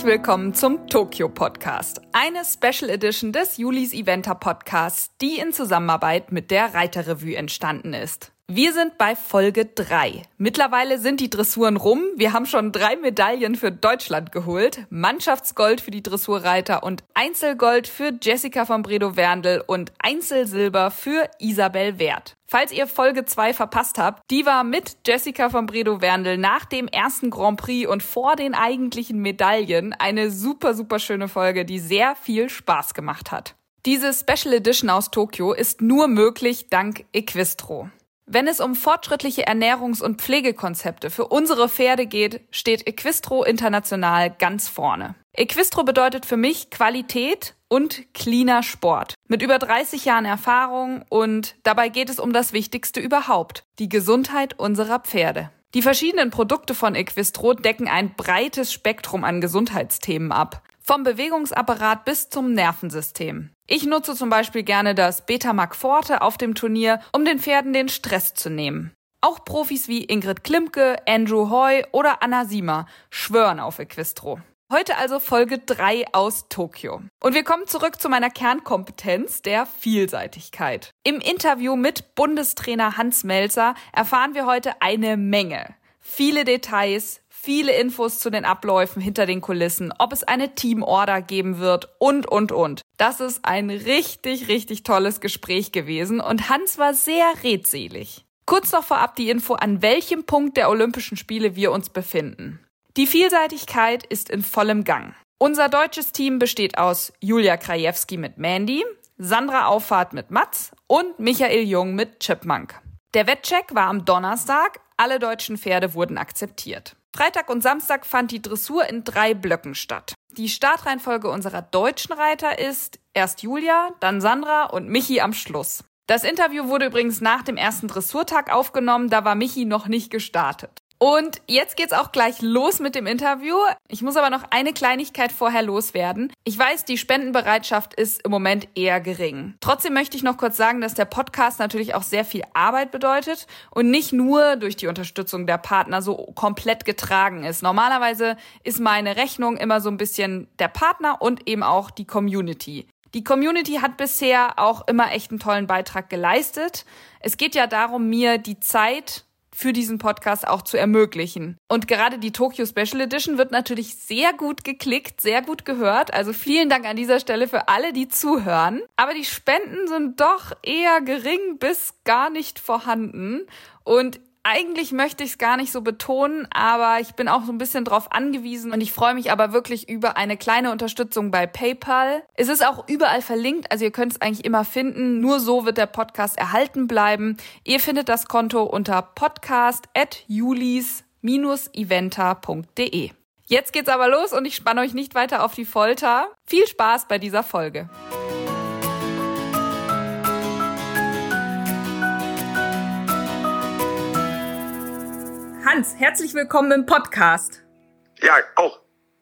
Herzlich willkommen zum Tokyo Podcast, eine Special Edition des Julis Eventer Podcasts, die in Zusammenarbeit mit der Reiterrevue entstanden ist. Wir sind bei Folge 3. Mittlerweile sind die Dressuren rum. Wir haben schon drei Medaillen für Deutschland geholt. Mannschaftsgold für die Dressurreiter und Einzelgold für Jessica von Bredow-Werndl und Einzelsilber für Isabel Wert. Falls ihr Folge 2 verpasst habt, die war mit Jessica von Bredow-Werndl nach dem ersten Grand Prix und vor den eigentlichen Medaillen eine super, super schöne Folge, die sehr viel Spaß gemacht hat. Diese Special Edition aus Tokio ist nur möglich dank Equistro. Wenn es um fortschrittliche Ernährungs- und Pflegekonzepte für unsere Pferde geht, steht Equistro international ganz vorne. Equistro bedeutet für mich Qualität und cleaner Sport. Mit über 30 Jahren Erfahrung und dabei geht es um das Wichtigste überhaupt, die Gesundheit unserer Pferde. Die verschiedenen Produkte von Equistro decken ein breites Spektrum an Gesundheitsthemen ab. Vom Bewegungsapparat bis zum Nervensystem. Ich nutze zum Beispiel gerne das Betamac Forte auf dem Turnier, um den Pferden den Stress zu nehmen. Auch Profis wie Ingrid Klimke, Andrew Hoy oder Anna Siemer schwören auf Equistro. Heute also Folge 3 aus Tokio. Und wir kommen zurück zu meiner Kernkompetenz, der Vielseitigkeit. Im Interview mit Bundestrainer Hans Melzer erfahren wir heute eine Menge. Viele Details, viele Infos zu den Abläufen hinter den Kulissen, ob es eine Teamorder geben wird und, und, und. Das ist ein richtig, richtig tolles Gespräch gewesen und Hans war sehr redselig. Kurz noch vorab die Info, an welchem Punkt der Olympischen Spiele wir uns befinden. Die Vielseitigkeit ist in vollem Gang. Unser deutsches Team besteht aus Julia Krajewski mit Mandy, Sandra Auffahrt mit Mats und Michael Jung mit Chipmunk. Der Wettcheck war am Donnerstag, alle deutschen Pferde wurden akzeptiert. Freitag und Samstag fand die Dressur in drei Blöcken statt. Die Startreihenfolge unserer deutschen Reiter ist erst Julia, dann Sandra und Michi am Schluss. Das Interview wurde übrigens nach dem ersten Dressurtag aufgenommen, da war Michi noch nicht gestartet. Und jetzt geht's auch gleich los mit dem Interview. Ich muss aber noch eine Kleinigkeit vorher loswerden. Ich weiß, die Spendenbereitschaft ist im Moment eher gering. Trotzdem möchte ich noch kurz sagen, dass der Podcast natürlich auch sehr viel Arbeit bedeutet und nicht nur durch die Unterstützung der Partner so komplett getragen ist. Normalerweise ist meine Rechnung immer so ein bisschen der Partner und eben auch die Community. Die Community hat bisher auch immer echt einen tollen Beitrag geleistet. Es geht ja darum, mir die Zeit für diesen Podcast auch zu ermöglichen. Und gerade die Tokyo Special Edition wird natürlich sehr gut geklickt, sehr gut gehört. Also vielen Dank an dieser Stelle für alle, die zuhören. Aber die Spenden sind doch eher gering bis gar nicht vorhanden. Und eigentlich möchte ich es gar nicht so betonen, aber ich bin auch so ein bisschen drauf angewiesen und ich freue mich aber wirklich über eine kleine Unterstützung bei PayPal. Es ist auch überall verlinkt, also ihr könnt es eigentlich immer finden. Nur so wird der Podcast erhalten bleiben. Ihr findet das Konto unter podcast@julis-eventer.de. Jetzt geht's aber los und ich spanne euch nicht weiter auf die Folter. Viel Spaß bei dieser Folge. Hans, herzlich willkommen im Podcast. Ja, auch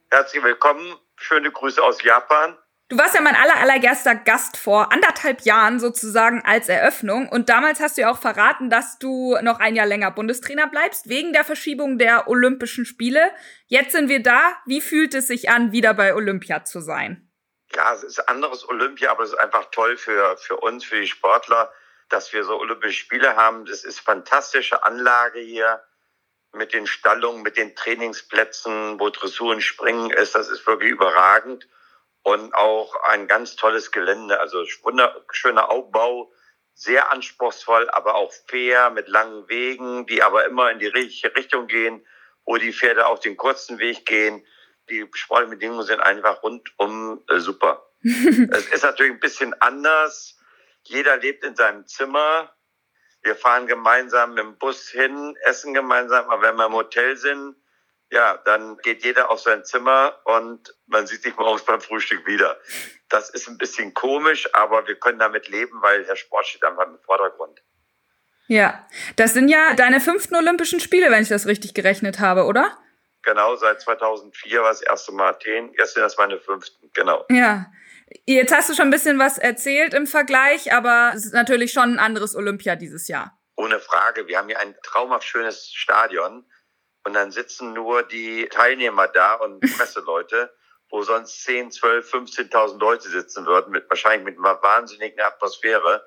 herzlich willkommen. Schöne Grüße aus Japan. Du warst ja mein aller, allererster Gast vor anderthalb Jahren sozusagen als Eröffnung. Und damals hast du ja auch verraten, dass du noch ein Jahr länger Bundestrainer bleibst, wegen der Verschiebung der Olympischen Spiele. Jetzt sind wir da. Wie fühlt es sich an, wieder bei Olympia zu sein? Ja, es ist anderes Olympia, aber es ist einfach toll für, für uns, für die Sportler, dass wir so Olympische Spiele haben. Das ist fantastische Anlage hier mit den Stallungen, mit den Trainingsplätzen, wo Dressur und Springen ist. Das ist wirklich überragend. Und auch ein ganz tolles Gelände. Also schöner Aufbau, sehr anspruchsvoll, aber auch fair mit langen Wegen, die aber immer in die richtige Richtung gehen, wo die Pferde auch den kurzen Weg gehen. Die sportlichen Bedingungen sind einfach rundum äh, super. es ist natürlich ein bisschen anders. Jeder lebt in seinem Zimmer wir fahren gemeinsam mit dem Bus hin, essen gemeinsam, aber wenn wir im Hotel sind, ja, dann geht jeder auf sein Zimmer und man sieht sich morgens beim Frühstück wieder. Das ist ein bisschen komisch, aber wir können damit leben, weil der Sport steht einfach im Vordergrund. Ja, das sind ja deine fünften Olympischen Spiele, wenn ich das richtig gerechnet habe, oder? Genau, seit 2004 war das erste Mal Athen. Jetzt sind das meine fünften, genau. Ja, Jetzt hast du schon ein bisschen was erzählt im Vergleich, aber es ist natürlich schon ein anderes Olympia dieses Jahr. Ohne Frage. Wir haben hier ein traumhaft schönes Stadion und dann sitzen nur die Teilnehmer da und Presseleute wo sonst 10, 12, 15.000 Leute sitzen würden, mit wahrscheinlich mit einer wahnsinnigen Atmosphäre.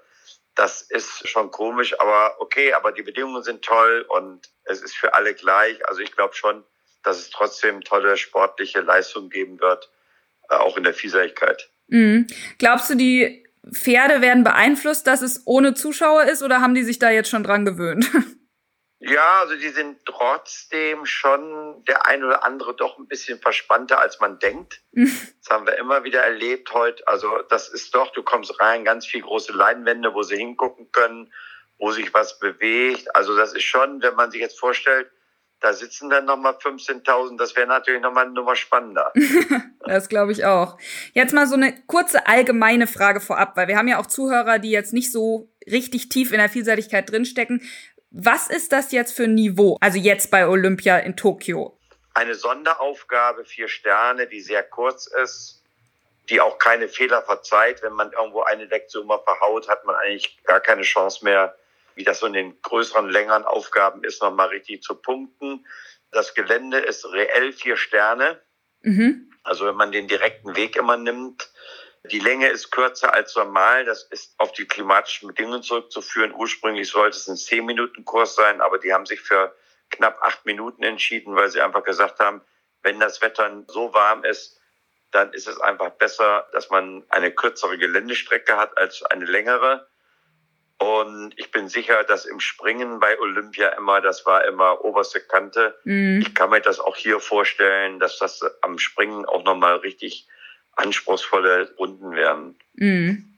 Das ist schon komisch, aber okay, aber die Bedingungen sind toll und es ist für alle gleich. Also ich glaube schon, dass es trotzdem tolle sportliche Leistungen geben wird, äh, auch in der Vielseitigkeit. Mhm. Glaubst du, die Pferde werden beeinflusst, dass es ohne Zuschauer ist oder haben die sich da jetzt schon dran gewöhnt? Ja, also die sind trotzdem schon der ein oder andere doch ein bisschen verspannter, als man denkt. das haben wir immer wieder erlebt heute. Also das ist doch, du kommst rein, ganz viel große Leinwände, wo sie hingucken können, wo sich was bewegt. Also das ist schon, wenn man sich jetzt vorstellt, da sitzen dann nochmal 15.000, das wäre natürlich nochmal eine Nummer spannender. das glaube ich auch. Jetzt mal so eine kurze allgemeine Frage vorab, weil wir haben ja auch Zuhörer, die jetzt nicht so richtig tief in der Vielseitigkeit drinstecken. Was ist das jetzt für ein Niveau? Also jetzt bei Olympia in Tokio. Eine Sonderaufgabe, vier Sterne, die sehr kurz ist, die auch keine Fehler verzeiht. Wenn man irgendwo eine Lektion mal verhaut, hat man eigentlich gar keine Chance mehr, wie das so in den größeren, längeren Aufgaben ist, nochmal richtig zu punkten. Das Gelände ist reell vier Sterne. Mhm. Also wenn man den direkten Weg immer nimmt, die Länge ist kürzer als normal. Das ist auf die klimatischen Bedingungen zurückzuführen. Ursprünglich sollte es ein 10-Minuten-Kurs sein, aber die haben sich für knapp acht Minuten entschieden, weil sie einfach gesagt haben, wenn das Wetter so warm ist, dann ist es einfach besser, dass man eine kürzere Geländestrecke hat als eine längere. Und ich bin sicher, dass im Springen bei Olympia immer, das war immer oberste Kante. Mhm. Ich kann mir das auch hier vorstellen, dass das am Springen auch nochmal richtig anspruchsvolle Runden werden. Mhm.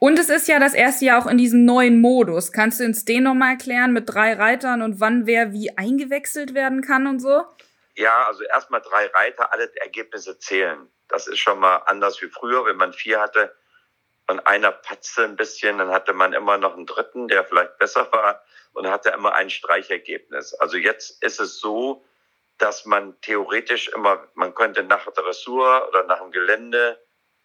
Und es ist ja das erste Jahr auch in diesem neuen Modus. Kannst du uns den nochmal erklären mit drei Reitern und wann wer wie eingewechselt werden kann und so? Ja, also erstmal drei Reiter, alle Ergebnisse zählen. Das ist schon mal anders wie früher, wenn man vier hatte und einer patzte ein bisschen, dann hatte man immer noch einen dritten, der vielleicht besser war und hatte immer ein Streichergebnis. Also jetzt ist es so, dass man theoretisch immer, man könnte nach der Dressur oder nach dem Gelände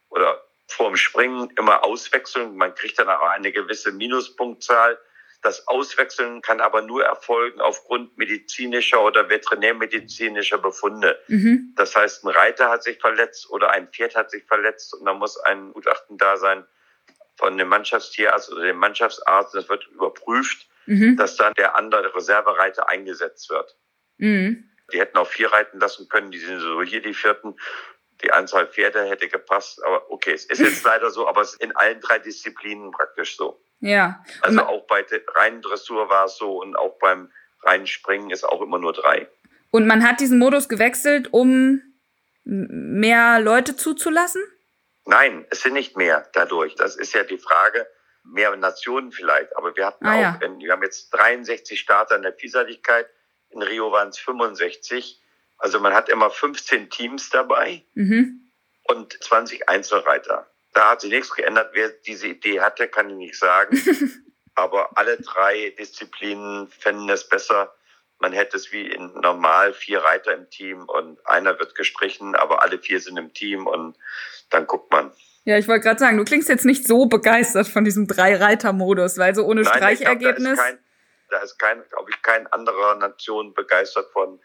oder vor dem Springen immer auswechseln. Man kriegt dann auch eine gewisse Minuspunktzahl. Das Auswechseln kann aber nur erfolgen aufgrund medizinischer oder veterinärmedizinischer Befunde. Mhm. Das heißt, ein Reiter hat sich verletzt oder ein Pferd hat sich verletzt und da muss ein Gutachten da sein von dem Mannschaftstierarzt oder dem Mannschaftsarzt. Das wird überprüft, mhm. dass dann der andere Reservereiter eingesetzt wird. Mhm. Die hätten auch vier reiten lassen können, die sind so hier die vierten. Die Anzahl Pferde hätte gepasst, aber okay, es ist jetzt leider so, aber es ist in allen drei Disziplinen praktisch so. Ja. Also auch bei der reinen Dressur war es so und auch beim reinen Springen ist auch immer nur drei. Und man hat diesen Modus gewechselt, um mehr Leute zuzulassen? Nein, es sind nicht mehr dadurch. Das ist ja die Frage, mehr Nationen vielleicht. Aber wir hatten ah, auch, ja. wir haben jetzt 63 Starter in der Vielseitigkeit. In Rio waren es 65. Also man hat immer 15 Teams dabei mhm. und 20 Einzelreiter. Da hat sich nichts geändert. Wer diese Idee hatte, kann ich nicht sagen. Aber alle drei Disziplinen fänden es besser. Man hätte es wie in normal vier Reiter im Team und einer wird gestrichen, aber alle vier sind im Team und dann guckt man. Ja, ich wollte gerade sagen, du klingst jetzt nicht so begeistert von diesem Drei-Reiter-Modus, weil so ohne Nein, Streichergebnis. Glaub, da ist kein, kein glaube ich, kein anderer Nation begeistert von,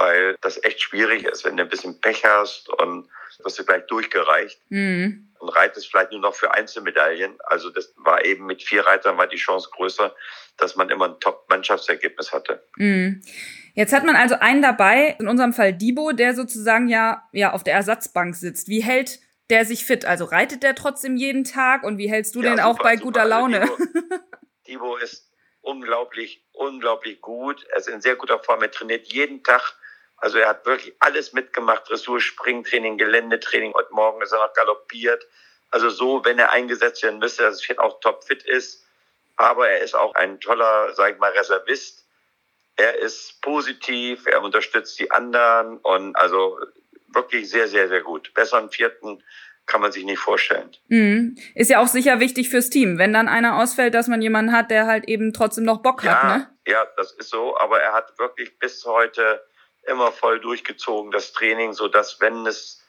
weil das echt schwierig ist, wenn du ein bisschen Pech hast und wirst du gleich durchgereicht. Mhm. Und reitest vielleicht nur noch für Einzelmedaillen. Also das war eben mit vier Reitern war die Chance größer, dass man immer ein Top-Mannschaftsergebnis hatte. Mhm. Jetzt hat man also einen dabei, in unserem Fall Dibo, der sozusagen ja, ja auf der Ersatzbank sitzt. Wie hält der sich fit? Also reitet der trotzdem jeden Tag und wie hältst du ja, den super, auch bei super. guter also Laune? Also Dibo, Dibo ist unglaublich, unglaublich gut. Er ist in sehr guter Form. Er trainiert jeden Tag. Also er hat wirklich alles mitgemacht. Dressur, Springtraining, Geländetraining. Und morgen ist er noch galoppiert. Also so, wenn er eingesetzt werden müsste, dass das Pferd auch topfit ist. Aber er ist auch ein toller, sag ich mal, Reservist. Er ist positiv, er unterstützt die anderen und also wirklich sehr, sehr, sehr gut. Besser einen vierten kann man sich nicht vorstellen. Mhm. Ist ja auch sicher wichtig fürs Team, wenn dann einer ausfällt, dass man jemanden hat, der halt eben trotzdem noch Bock ja, hat. Ne? Ja, das ist so, aber er hat wirklich bis heute immer voll durchgezogen, das Training, so dass wenn es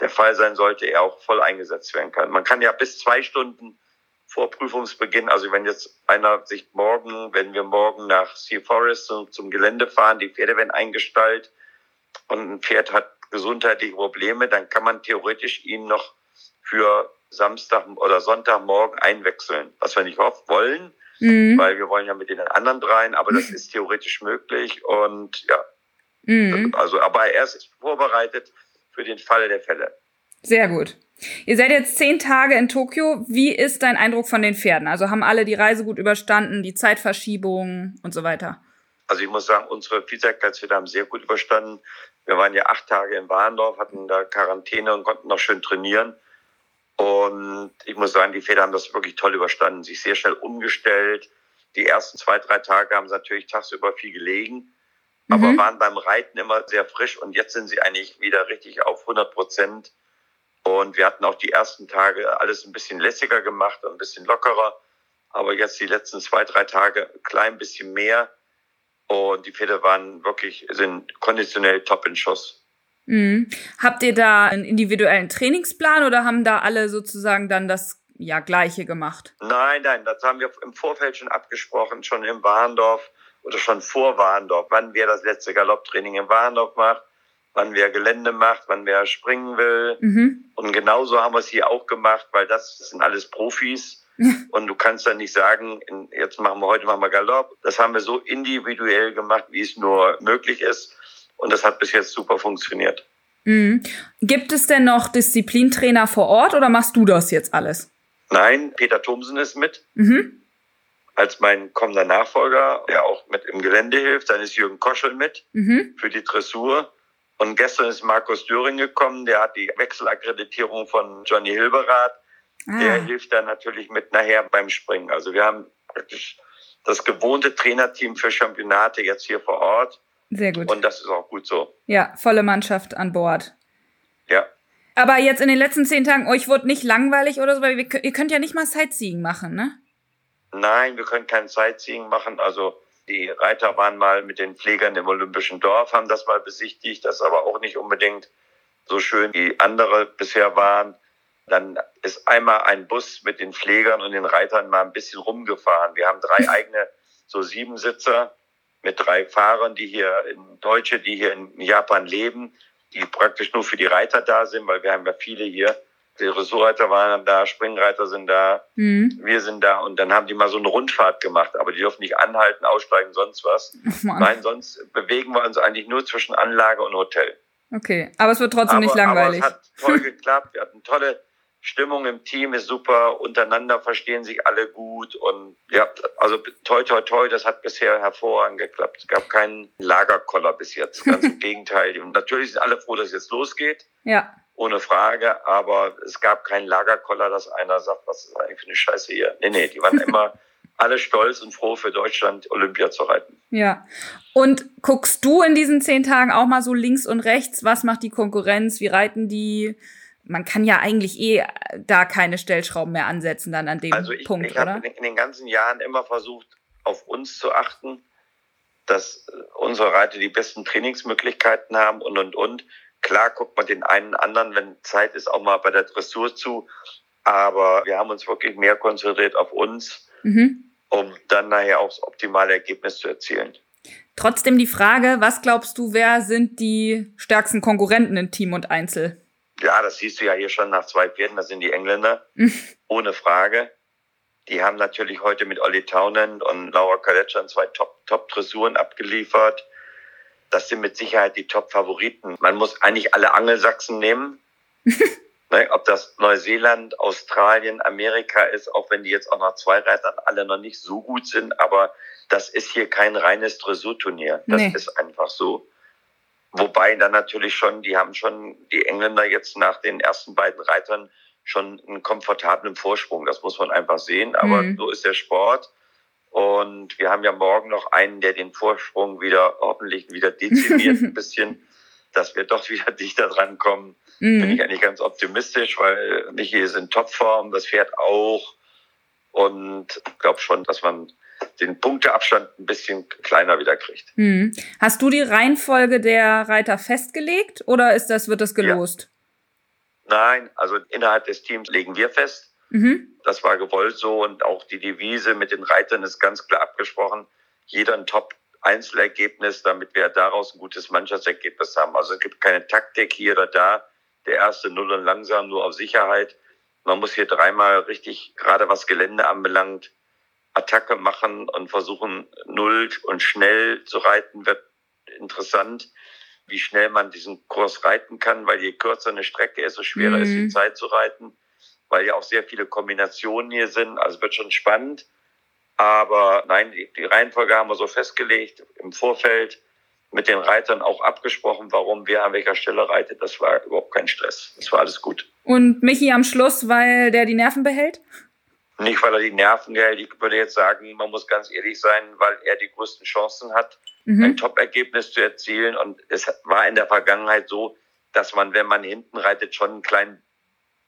der Fall sein sollte, er auch voll eingesetzt werden kann. Man kann ja bis zwei Stunden vor Prüfungsbeginn, also wenn jetzt einer sich morgen, wenn wir morgen nach Sea Forest zum, Gelände fahren, die Pferde werden eingestallt und ein Pferd hat gesundheitliche Probleme, dann kann man theoretisch ihn noch für Samstag oder Sonntagmorgen einwechseln, was wir nicht oft wollen, mhm. weil wir wollen ja mit den anderen dreien, aber das ist theoretisch möglich und ja. Mhm. Also, aber er ist vorbereitet für den Fall der Fälle. Sehr gut. Ihr seid jetzt zehn Tage in Tokio. Wie ist dein Eindruck von den Pferden? Also haben alle die Reise gut überstanden, die Zeitverschiebung und so weiter? Also ich muss sagen, unsere Vielseitigkeitspferde haben sehr gut überstanden. Wir waren ja acht Tage in Warndorf, hatten da Quarantäne und konnten noch schön trainieren. Und ich muss sagen, die Pferde haben das wirklich toll überstanden, sich sehr schnell umgestellt. Die ersten zwei, drei Tage haben sie natürlich tagsüber viel gelegen, aber mhm. waren beim Reiten immer sehr frisch und jetzt sind sie eigentlich wieder richtig auf 100 Prozent. Und wir hatten auch die ersten Tage alles ein bisschen lässiger gemacht und ein bisschen lockerer. Aber jetzt die letzten zwei, drei Tage ein klein bisschen mehr. Und die Pferde waren wirklich, sind konditionell top in Schuss. Mhm. Habt ihr da einen individuellen Trainingsplan oder haben da alle sozusagen dann das ja, gleiche gemacht? Nein, nein, das haben wir im Vorfeld schon abgesprochen, schon im Warndorf oder schon vor Warndorf, wann wer das letzte Galopptraining im Warndorf macht, wann wer Gelände macht, wann wer springen will. Mhm. Und genauso haben wir es hier auch gemacht, weil das sind alles Profis. Und du kannst dann nicht sagen, jetzt machen wir heute machen wir Galopp. Das haben wir so individuell gemacht, wie es nur möglich ist. Und das hat bis jetzt super funktioniert. Mhm. Gibt es denn noch Disziplintrainer vor Ort oder machst du das jetzt alles? Nein, Peter Thomsen ist mit. Mhm. Als mein kommender Nachfolger, der auch mit im Gelände hilft. Dann ist Jürgen Koschel mit mhm. für die Dressur. Und gestern ist Markus Döring gekommen, der hat die Wechselakkreditierung von Johnny Hilberath. Ah. Der hilft dann natürlich mit nachher beim Springen. Also wir haben praktisch das gewohnte Trainerteam für Championate jetzt hier vor Ort. Sehr gut. Und das ist auch gut so. Ja, volle Mannschaft an Bord. Ja. Aber jetzt in den letzten zehn Tagen, euch wurde nicht langweilig oder so, weil ihr könnt ja nicht mal Sightseeing machen, ne? Nein, wir können kein Sightseeing machen. Also die Reiter waren mal mit den Pflegern im Olympischen Dorf, haben das mal besichtigt. Das aber auch nicht unbedingt so schön wie andere bisher waren. Dann ist einmal ein Bus mit den Pflegern und den Reitern mal ein bisschen rumgefahren. Wir haben drei eigene so Siebensitzer mit drei Fahrern, die hier in Deutsche, die hier in Japan leben, die praktisch nur für die Reiter da sind, weil wir haben ja viele hier. Die Ressortreiter waren da, Springreiter sind da, mhm. wir sind da und dann haben die mal so eine Rundfahrt gemacht, aber die dürfen nicht anhalten, aussteigen, sonst was. Oh Nein, sonst bewegen wir uns eigentlich nur zwischen Anlage und Hotel. Okay, aber es wird trotzdem aber, nicht langweilig. Aber es hat toll geklappt. Wir hatten tolle Stimmung im Team ist super, untereinander verstehen sich alle gut und ja, also toi toi toi, das hat bisher hervorragend geklappt. Es gab keinen Lagerkoller bis jetzt, ganz im Gegenteil. Und natürlich sind alle froh, dass es jetzt losgeht. Ja. Ohne Frage, aber es gab keinen Lagerkoller, dass einer sagt, was ist eigentlich für eine Scheiße hier. Nee, nee, die waren immer alle stolz und froh für Deutschland Olympia zu reiten. Ja. Und guckst du in diesen zehn Tagen auch mal so links und rechts, was macht die Konkurrenz, wie reiten die? Man kann ja eigentlich eh da keine Stellschrauben mehr ansetzen dann an dem also ich, Punkt, ich habe in den ganzen Jahren immer versucht, auf uns zu achten, dass unsere Reiter die besten Trainingsmöglichkeiten haben und und und. Klar guckt man den einen anderen, wenn Zeit ist, auch mal bei der Dressur zu. Aber wir haben uns wirklich mehr konzentriert auf uns, mhm. um dann nachher auch das optimale Ergebnis zu erzielen. Trotzdem die Frage, was glaubst du, wer sind die stärksten Konkurrenten in Team und Einzel? Ja, das siehst du ja hier schon nach zwei Pferden, das sind die Engländer, ohne Frage. Die haben natürlich heute mit Olli Townend und Laura Kaletschan zwei Top-Dressuren Top abgeliefert. Das sind mit Sicherheit die Top-Favoriten. Man muss eigentlich alle Angelsachsen nehmen. ne, ob das Neuseeland, Australien, Amerika ist, auch wenn die jetzt auch nach zwei Reitern alle noch nicht so gut sind, aber das ist hier kein reines Dressurturnier. Das nee. ist einfach so. Wobei dann natürlich schon, die haben schon, die Engländer jetzt nach den ersten beiden Reitern schon einen komfortablen Vorsprung. Das muss man einfach sehen. Aber mhm. so ist der Sport. Und wir haben ja morgen noch einen, der den Vorsprung wieder hoffentlich wieder dezimiert ein bisschen, dass wir doch wieder dichter dran kommen. Mhm. Bin ich eigentlich ganz optimistisch, weil Michi ist in Topform, das Pferd auch. Und ich glaube schon, dass man den Punkteabstand ein bisschen kleiner wieder kriegt. Hm. Hast du die Reihenfolge der Reiter festgelegt oder ist das, wird das gelost? Ja. Nein, also innerhalb des Teams legen wir fest. Mhm. Das war gewollt so und auch die Devise mit den Reitern ist ganz klar abgesprochen. Jeder ein Top Einzelergebnis, damit wir daraus ein gutes Mannschaftsergebnis haben. Also es gibt keine Taktik hier oder da. Der erste Null und langsam nur auf Sicherheit. Man muss hier dreimal richtig, gerade was Gelände anbelangt, Attacke machen und versuchen, null und schnell zu reiten, wird interessant, wie schnell man diesen Kurs reiten kann, weil je kürzer eine Strecke ist, so schwerer mhm. ist die Zeit zu reiten, weil ja auch sehr viele Kombinationen hier sind. Also wird schon spannend. Aber nein, die, die Reihenfolge haben wir so festgelegt im Vorfeld mit den Reitern auch abgesprochen, warum wer an welcher Stelle reitet. Das war überhaupt kein Stress. Das war alles gut. Und Michi am Schluss, weil der die Nerven behält? Nicht, weil er die Nerven hält. Ich würde jetzt sagen, man muss ganz ehrlich sein, weil er die größten Chancen hat, mhm. ein Top-Ergebnis zu erzielen. Und es war in der Vergangenheit so, dass man, wenn man hinten reitet, schon einen kleinen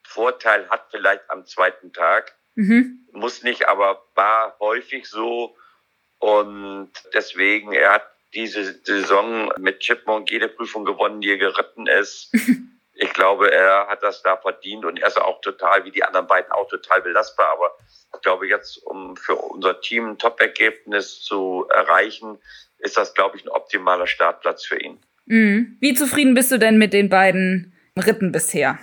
Vorteil hat, vielleicht am zweiten Tag. Mhm. Muss nicht, aber war häufig so. Und deswegen, er hat diese Saison mit Chipmunk jede Prüfung gewonnen, die er geritten ist. ich glaube, er hat das da verdient und er ist auch total, wie die anderen beiden, auch total belastbar. Aber ich glaube, jetzt, um für unser Team ein Top-Ergebnis zu erreichen, ist das, glaube ich, ein optimaler Startplatz für ihn. Mhm. Wie zufrieden bist du denn mit den beiden Ritten bisher?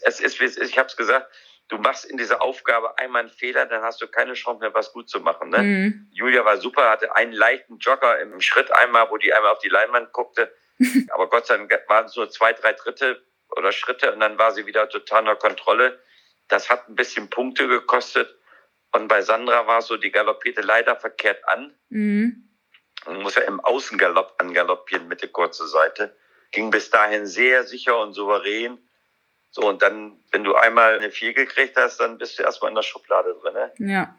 Es ist, wie es ist. Ich habe es gesagt, du machst in dieser Aufgabe einmal einen Fehler, dann hast du keine Chance mehr, was gut zu machen. Ne? Mhm. Julia war super, hatte einen leichten Jogger im Schritt einmal, wo die einmal auf die Leinwand guckte. Aber Gott sei Dank waren es nur zwei, drei Dritte oder Schritte und dann war sie wieder total unter Kontrolle. Das hat ein bisschen Punkte gekostet. Und bei Sandra war es so, die galoppierte leider verkehrt an. Mhm. Man muss ja im Außengalopp angaloppieren mit der kurzen Seite. Ging bis dahin sehr sicher und souverän. So, und dann, wenn du einmal eine Vier gekriegt hast, dann bist du erstmal in der Schublade drin. Ne? Ja.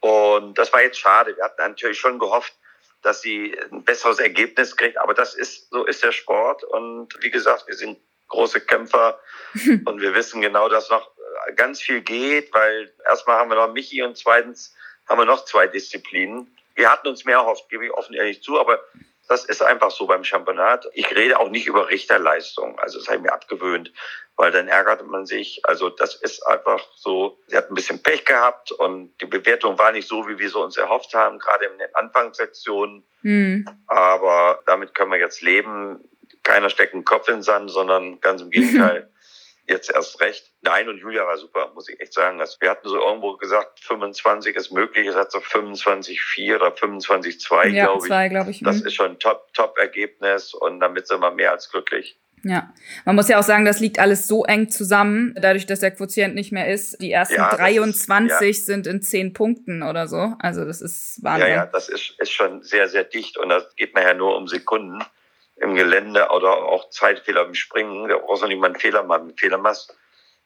Und das war jetzt schade. Wir hatten natürlich schon gehofft, dass sie ein besseres Ergebnis kriegt. Aber das ist, so ist der Sport. Und wie gesagt, wir sind große Kämpfer und wir wissen genau, dass noch ganz viel geht, weil erstmal haben wir noch Michi und zweitens haben wir noch zwei Disziplinen. Wir hatten uns mehr erhofft, gebe ich offen ehrlich zu, aber das ist einfach so beim Championat. Ich rede auch nicht über Richterleistung, also das habe ich mir abgewöhnt, weil dann ärgert man sich. Also das ist einfach so, sie hat ein bisschen Pech gehabt und die Bewertung war nicht so, wie wir sie uns erhofft haben, gerade in den Anfangssektionen. Mhm. Aber damit können wir jetzt leben keiner steckt einen Kopf in den Sand, sondern ganz im Gegenteil. Jetzt erst recht. Nein, und Julia war super, muss ich echt sagen. Also wir hatten so irgendwo gesagt, 25 ist möglich. Es hat so 25,4 oder 25,2, ja, glaube ich. Glaub ich. Das mhm. ist schon ein Top, Top-Ergebnis und damit sind wir mehr als glücklich. Ja, man muss ja auch sagen, das liegt alles so eng zusammen, dadurch, dass der Quotient nicht mehr ist. Die ersten ja, 23 ist, ja. sind in 10 Punkten oder so. Also das ist Wahnsinn. Ja, ja, das ist, ist schon sehr, sehr dicht und das geht nachher nur um Sekunden im Gelände oder auch Zeitfehler im Springen, da brauchst du nicht mal einen Fehler machen. Einen Fehler machst,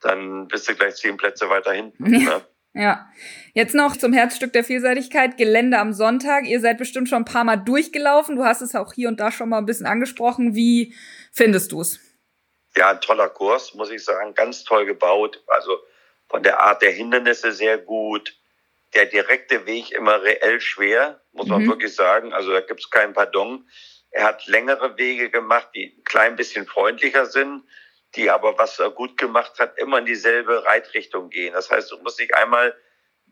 dann bist du gleich zehn Plätze weiter hinten. Ne? Ja. Jetzt noch zum Herzstück der Vielseitigkeit, Gelände am Sonntag. Ihr seid bestimmt schon ein paar Mal durchgelaufen. Du hast es auch hier und da schon mal ein bisschen angesprochen. Wie findest du es? Ja, ein toller Kurs, muss ich sagen. Ganz toll gebaut. Also von der Art der Hindernisse sehr gut. Der direkte Weg immer reell schwer, muss man mhm. wirklich sagen. Also da gibt es kein Pardon. Er hat längere Wege gemacht, die ein klein bisschen freundlicher sind, die aber, was er gut gemacht hat, immer in dieselbe Reitrichtung gehen. Das heißt, du musst nicht einmal,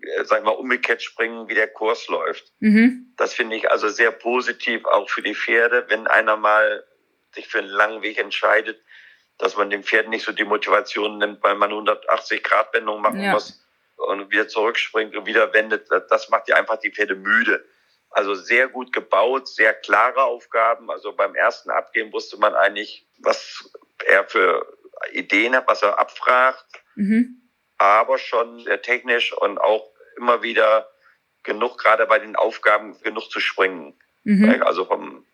äh, sag mal, umgekehrt springen, wie der Kurs läuft. Mhm. Das finde ich also sehr positiv, auch für die Pferde, wenn einer mal sich für einen langen Weg entscheidet, dass man dem Pferd nicht so die Motivation nimmt, weil man 180 Grad Wendung machen ja. muss und wieder zurückspringt und wieder wendet. Das macht ja einfach die Pferde müde. Also sehr gut gebaut, sehr klare Aufgaben. Also beim ersten Abgehen wusste man eigentlich, was er für Ideen hat, was er abfragt. Mhm. Aber schon sehr technisch und auch immer wieder genug, gerade bei den Aufgaben, genug zu springen. Mhm. Also vom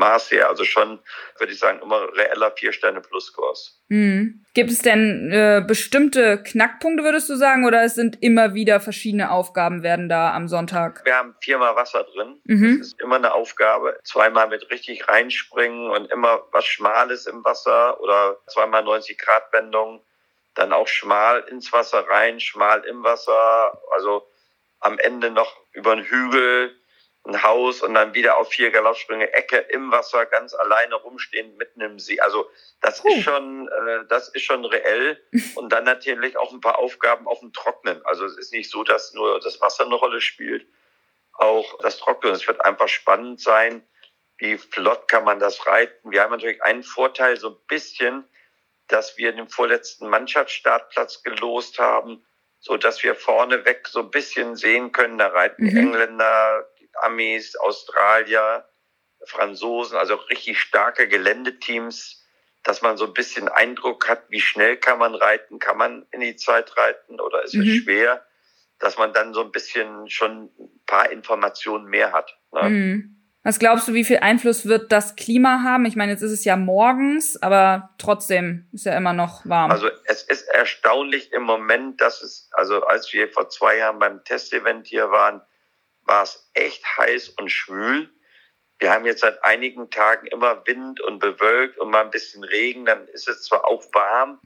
Maß her. Also schon, würde ich sagen, immer reeller Vier-Sterne-Plus-Kurs. Mhm. Gibt es denn äh, bestimmte Knackpunkte, würdest du sagen, oder es sind immer wieder verschiedene Aufgaben werden da am Sonntag? Wir haben viermal Wasser drin. Mhm. Das ist immer eine Aufgabe. Zweimal mit richtig reinspringen und immer was Schmales im Wasser oder zweimal 90 Grad Wendung. Dann auch schmal ins Wasser rein, schmal im Wasser. Also am Ende noch über einen Hügel ein Haus und dann wieder auf vier Galoppsprünge, Ecke im Wasser, ganz alleine rumstehen, mitten im See. Also das uh. ist schon, äh, das ist schon reell. Und dann natürlich auch ein paar Aufgaben auf dem Trocknen. Also es ist nicht so, dass nur das Wasser eine Rolle spielt, auch das Trocknen. Es wird einfach spannend sein, wie flott kann man das reiten. Wir haben natürlich einen Vorteil, so ein bisschen, dass wir den vorletzten Mannschaftsstartplatz gelost haben, so dass wir vorneweg so ein bisschen sehen können, da reiten mhm. Engländer, Amis, Australier, Franzosen, also richtig starke Geländeteams, dass man so ein bisschen Eindruck hat, wie schnell kann man reiten, kann man in die Zeit reiten oder ist mhm. es schwer, dass man dann so ein bisschen schon ein paar Informationen mehr hat. Ne? Mhm. Was glaubst du, wie viel Einfluss wird das Klima haben? Ich meine, jetzt ist es ja morgens, aber trotzdem ist ja immer noch warm. Also es ist erstaunlich im Moment, dass es, also als wir vor zwei Jahren beim Testevent hier waren, war es echt heiß und schwül. Wir haben jetzt seit einigen Tagen immer Wind und bewölkt und mal ein bisschen Regen. Dann ist es zwar auch warm,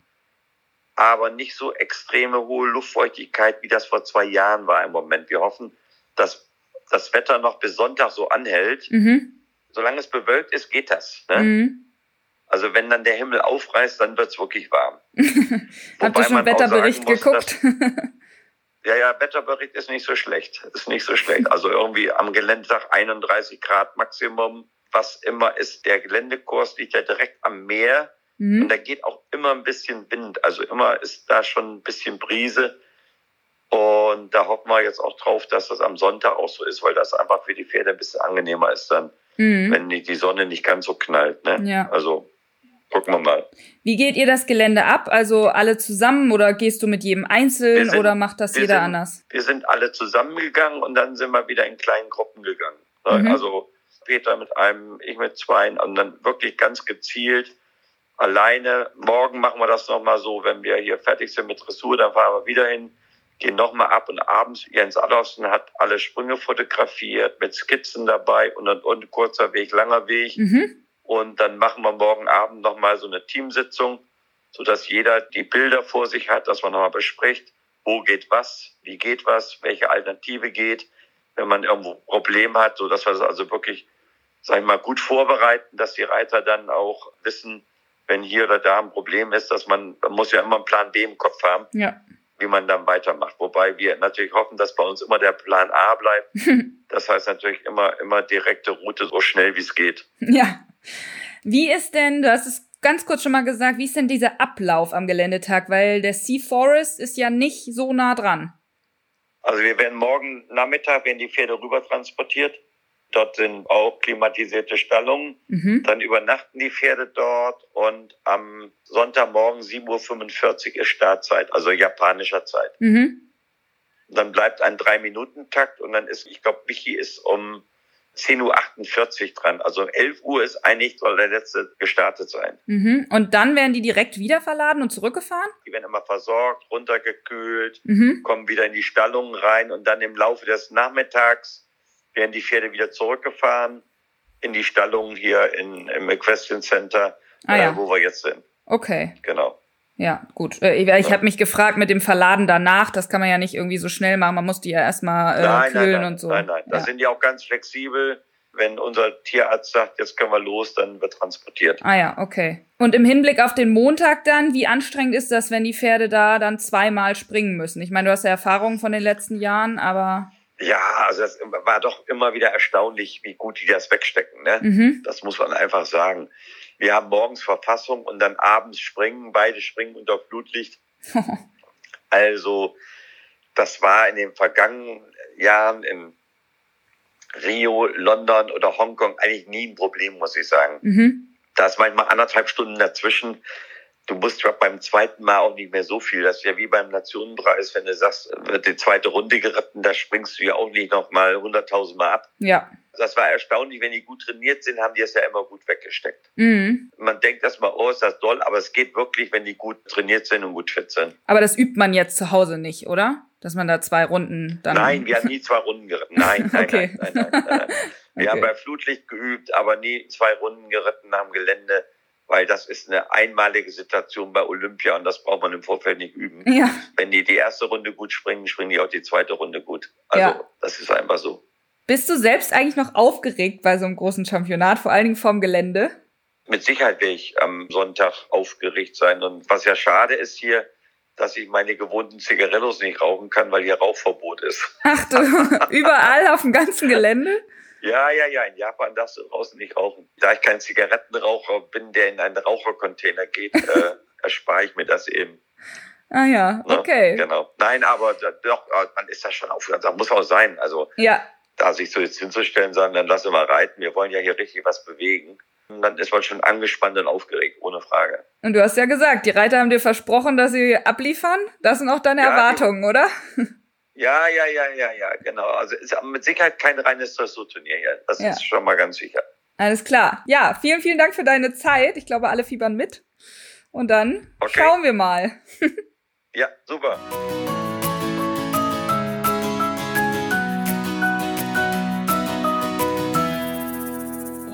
aber nicht so extreme hohe Luftfeuchtigkeit, wie das vor zwei Jahren war im Moment. Wir hoffen, dass das Wetter noch bis Sonntag so anhält. Mhm. Solange es bewölkt ist, geht das. Ne? Mhm. Also wenn dann der Himmel aufreißt, dann wird's wirklich warm. Habt ihr schon Wetterbericht muss, geguckt? Ja, ja, Wetterbericht ist nicht so schlecht. Ist nicht so schlecht. Also irgendwie am Geländetag 31 Grad Maximum. Was immer ist, der Geländekurs liegt ja direkt am Meer. Mhm. Und da geht auch immer ein bisschen Wind. Also immer ist da schon ein bisschen Brise. Und da hoffen wir jetzt auch drauf, dass das am Sonntag auch so ist, weil das einfach für die Pferde ein bisschen angenehmer ist dann, mhm. wenn die, die Sonne nicht ganz so knallt. Ne? Ja. Also gucken wir mal. Wie geht ihr das Gelände ab? Also alle zusammen oder gehst du mit jedem einzeln sind, oder macht das jeder sind, anders? Wir sind alle zusammengegangen und dann sind wir wieder in kleinen Gruppen gegangen. Ne? Mhm. Also Peter mit einem, ich mit zwei und dann wirklich ganz gezielt alleine. Morgen machen wir das nochmal so, wenn wir hier fertig sind mit Dressur, dann fahren wir wieder hin gehen nochmal ab und abends. Jens Adolfsen hat alle Sprünge fotografiert mit Skizzen dabei und dann und kurzer Weg, langer Weg. Mhm. Und dann machen wir morgen Abend nochmal so eine Teamsitzung, sodass jeder die Bilder vor sich hat, dass man nochmal bespricht, wo geht was, wie geht was, welche Alternative geht, wenn man irgendwo ein Problem hat, sodass wir das also wirklich, sag ich mal, gut vorbereiten, dass die Reiter dann auch wissen, wenn hier oder da ein Problem ist, dass man, man muss ja immer einen Plan B im Kopf haben. Ja wie man dann weitermacht. Wobei wir natürlich hoffen, dass bei uns immer der Plan A bleibt. Das heißt natürlich immer, immer direkte Route, so schnell wie es geht. Ja. Wie ist denn, du hast es ganz kurz schon mal gesagt, wie ist denn dieser Ablauf am Geländetag? Weil der Sea Forest ist ja nicht so nah dran. Also wir werden morgen Nachmittag, werden die Pferde rüber transportiert. Dort sind auch klimatisierte Stallungen. Mhm. Dann übernachten die Pferde dort und am Sonntagmorgen 7.45 Uhr ist Startzeit, also japanischer Zeit. Mhm. Dann bleibt ein Drei-Minuten-Takt und dann ist, ich glaube, Michi ist um 10.48 Uhr dran. Also um 11 Uhr ist eigentlich, soll der letzte gestartet sein. Mhm. Und dann werden die direkt wieder verladen und zurückgefahren? Die werden immer versorgt, runtergekühlt, mhm. kommen wieder in die Stallungen rein und dann im Laufe des Nachmittags werden die Pferde wieder zurückgefahren in die Stallung hier in, im Equestrian Center, ah, ja. äh, wo wir jetzt sind. Okay. Genau. Ja, gut. Äh, ich, ich habe mich gefragt mit dem Verladen danach, das kann man ja nicht irgendwie so schnell machen, man muss die ja erstmal äh, nein, kühlen nein, nein, und so. Nein, nein, da sind die auch ganz flexibel. Wenn unser Tierarzt sagt, jetzt können wir los, dann wird transportiert. Ah ja, okay. Und im Hinblick auf den Montag dann, wie anstrengend ist das, wenn die Pferde da dann zweimal springen müssen? Ich meine, du hast ja Erfahrungen von den letzten Jahren, aber ja, also es war doch immer wieder erstaunlich, wie gut die das wegstecken. Ne? Mhm. Das muss man einfach sagen. Wir haben morgens Verfassung und dann abends springen, beide springen unter Flutlicht. also das war in den vergangenen Jahren in Rio, London oder Hongkong eigentlich nie ein Problem, muss ich sagen. Mhm. Da ist manchmal anderthalb Stunden dazwischen du musst ja beim zweiten Mal auch nicht mehr so viel. Das ist ja wie beim Nationenpreis, wenn du sagst, wird die zweite Runde geritten, da springst du ja auch nicht noch mal hunderttausend Mal ab. Ja. Das war erstaunlich, wenn die gut trainiert sind, haben die es ja immer gut weggesteckt. Mhm. Man denkt erstmal, oh, ist das doll, aber es geht wirklich, wenn die gut trainiert sind und gut fit sind. Aber das übt man jetzt zu Hause nicht, oder? Dass man da zwei Runden dann. Nein, wir haben nie zwei Runden geritten. Nein, nein, okay. nein, nein, nein, nein, nein. Wir okay. haben bei Flutlicht geübt, aber nie zwei Runden geritten am Gelände weil das ist eine einmalige Situation bei Olympia und das braucht man im Vorfeld nicht üben. Ja. Wenn die die erste Runde gut springen, springen die auch die zweite Runde gut. Also ja. das ist einfach so. Bist du selbst eigentlich noch aufgeregt bei so einem großen Championat, vor allen Dingen vorm Gelände? Mit Sicherheit werde ich am Sonntag aufgeregt sein. Und was ja schade ist hier, dass ich meine gewohnten Zigarillos nicht rauchen kann, weil hier Rauchverbot ist. Ach du, überall auf dem ganzen Gelände? Ja, ja, ja. In Japan darfst du draußen nicht rauchen. Da ich kein Zigarettenraucher bin, der in einen Rauchercontainer geht, äh, erspare ich mir das eben. Ah ja, ne? okay. Ne? Genau. Nein, aber doch, man ist da schon aufgehört. Das muss auch sein. Also ja. da sich so jetzt hinzustellen, sagen, dann lass mal reiten. Wir wollen ja hier richtig was bewegen. Und dann ist man schon angespannt und aufgeregt, ohne Frage. Und du hast ja gesagt, die Reiter haben dir versprochen, dass sie abliefern. Das sind auch deine ja, Erwartungen, oder? Ja, ja, ja, ja, ja, genau. Also ist mit Sicherheit kein reines Dressurturnier hier. Das ja. ist schon mal ganz sicher. Alles klar. Ja, vielen, vielen Dank für deine Zeit. Ich glaube, alle fiebern mit. Und dann okay. schauen wir mal. ja, super.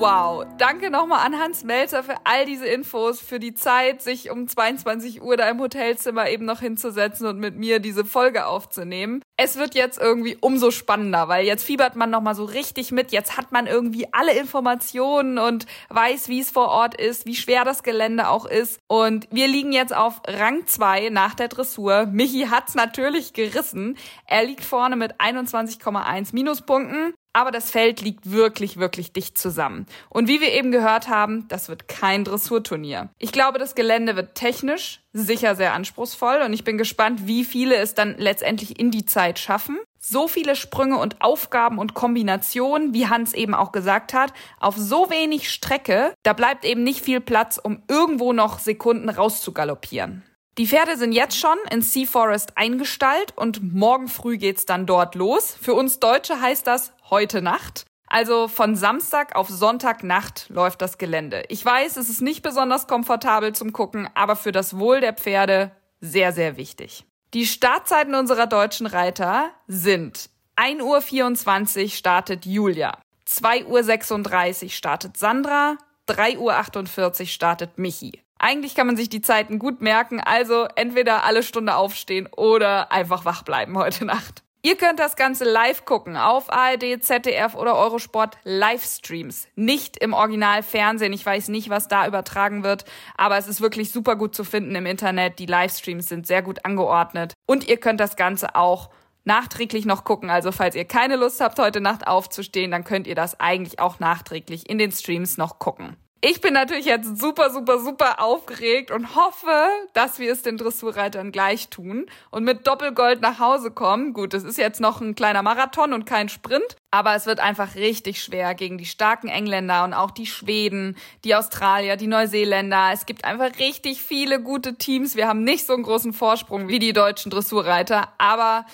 Wow, danke nochmal an Hans Melzer für all diese Infos, für die Zeit, sich um 22 Uhr da im Hotelzimmer eben noch hinzusetzen und mit mir diese Folge aufzunehmen. Es wird jetzt irgendwie umso spannender, weil jetzt fiebert man nochmal so richtig mit. Jetzt hat man irgendwie alle Informationen und weiß, wie es vor Ort ist, wie schwer das Gelände auch ist. Und wir liegen jetzt auf Rang 2 nach der Dressur. Michi hat's natürlich gerissen. Er liegt vorne mit 21,1 Minuspunkten. Aber das Feld liegt wirklich, wirklich dicht zusammen. Und wie wir eben gehört haben, das wird kein Dressurturnier. Ich glaube, das Gelände wird technisch sicher sehr anspruchsvoll und ich bin gespannt, wie viele es dann letztendlich in die Zeit schaffen. So viele Sprünge und Aufgaben und Kombinationen, wie Hans eben auch gesagt hat, auf so wenig Strecke, da bleibt eben nicht viel Platz, um irgendwo noch Sekunden rauszugaloppieren. Die Pferde sind jetzt schon in Sea Forest eingestallt und morgen früh geht's dann dort los. Für uns Deutsche heißt das heute Nacht. Also von Samstag auf Sonntagnacht läuft das Gelände. Ich weiß, es ist nicht besonders komfortabel zum Gucken, aber für das Wohl der Pferde sehr, sehr wichtig. Die Startzeiten unserer deutschen Reiter sind 1.24 Uhr startet Julia, 2.36 Uhr startet Sandra, 3.48 Uhr startet Michi. Eigentlich kann man sich die Zeiten gut merken, also entweder alle Stunde aufstehen oder einfach wach bleiben heute Nacht. Ihr könnt das Ganze live gucken auf ARD, ZDF oder Eurosport Livestreams. Nicht im Originalfernsehen. Ich weiß nicht, was da übertragen wird, aber es ist wirklich super gut zu finden im Internet. Die Livestreams sind sehr gut angeordnet. Und ihr könnt das Ganze auch nachträglich noch gucken. Also falls ihr keine Lust habt, heute Nacht aufzustehen, dann könnt ihr das eigentlich auch nachträglich in den Streams noch gucken. Ich bin natürlich jetzt super, super, super aufgeregt und hoffe, dass wir es den Dressurreitern gleich tun und mit Doppelgold nach Hause kommen. Gut, es ist jetzt noch ein kleiner Marathon und kein Sprint, aber es wird einfach richtig schwer gegen die starken Engländer und auch die Schweden, die Australier, die Neuseeländer. Es gibt einfach richtig viele gute Teams. Wir haben nicht so einen großen Vorsprung wie die deutschen Dressurreiter, aber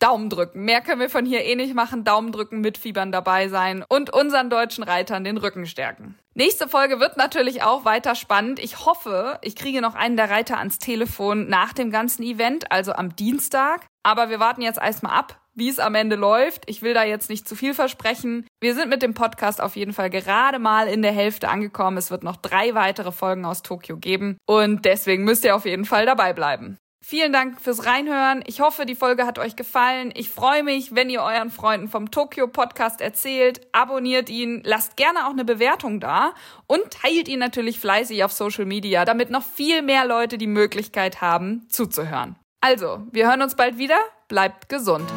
Daumen drücken. Mehr können wir von hier eh nicht machen. Daumen drücken, mitfiebern dabei sein und unseren deutschen Reitern den Rücken stärken. Nächste Folge wird natürlich auch weiter spannend. Ich hoffe, ich kriege noch einen der Reiter ans Telefon nach dem ganzen Event, also am Dienstag. Aber wir warten jetzt erstmal ab, wie es am Ende läuft. Ich will da jetzt nicht zu viel versprechen. Wir sind mit dem Podcast auf jeden Fall gerade mal in der Hälfte angekommen. Es wird noch drei weitere Folgen aus Tokio geben und deswegen müsst ihr auf jeden Fall dabei bleiben. Vielen Dank fürs Reinhören. Ich hoffe, die Folge hat euch gefallen. Ich freue mich, wenn ihr euren Freunden vom Tokyo Podcast erzählt. Abonniert ihn, lasst gerne auch eine Bewertung da und teilt ihn natürlich fleißig auf Social Media, damit noch viel mehr Leute die Möglichkeit haben, zuzuhören. Also, wir hören uns bald wieder. Bleibt gesund.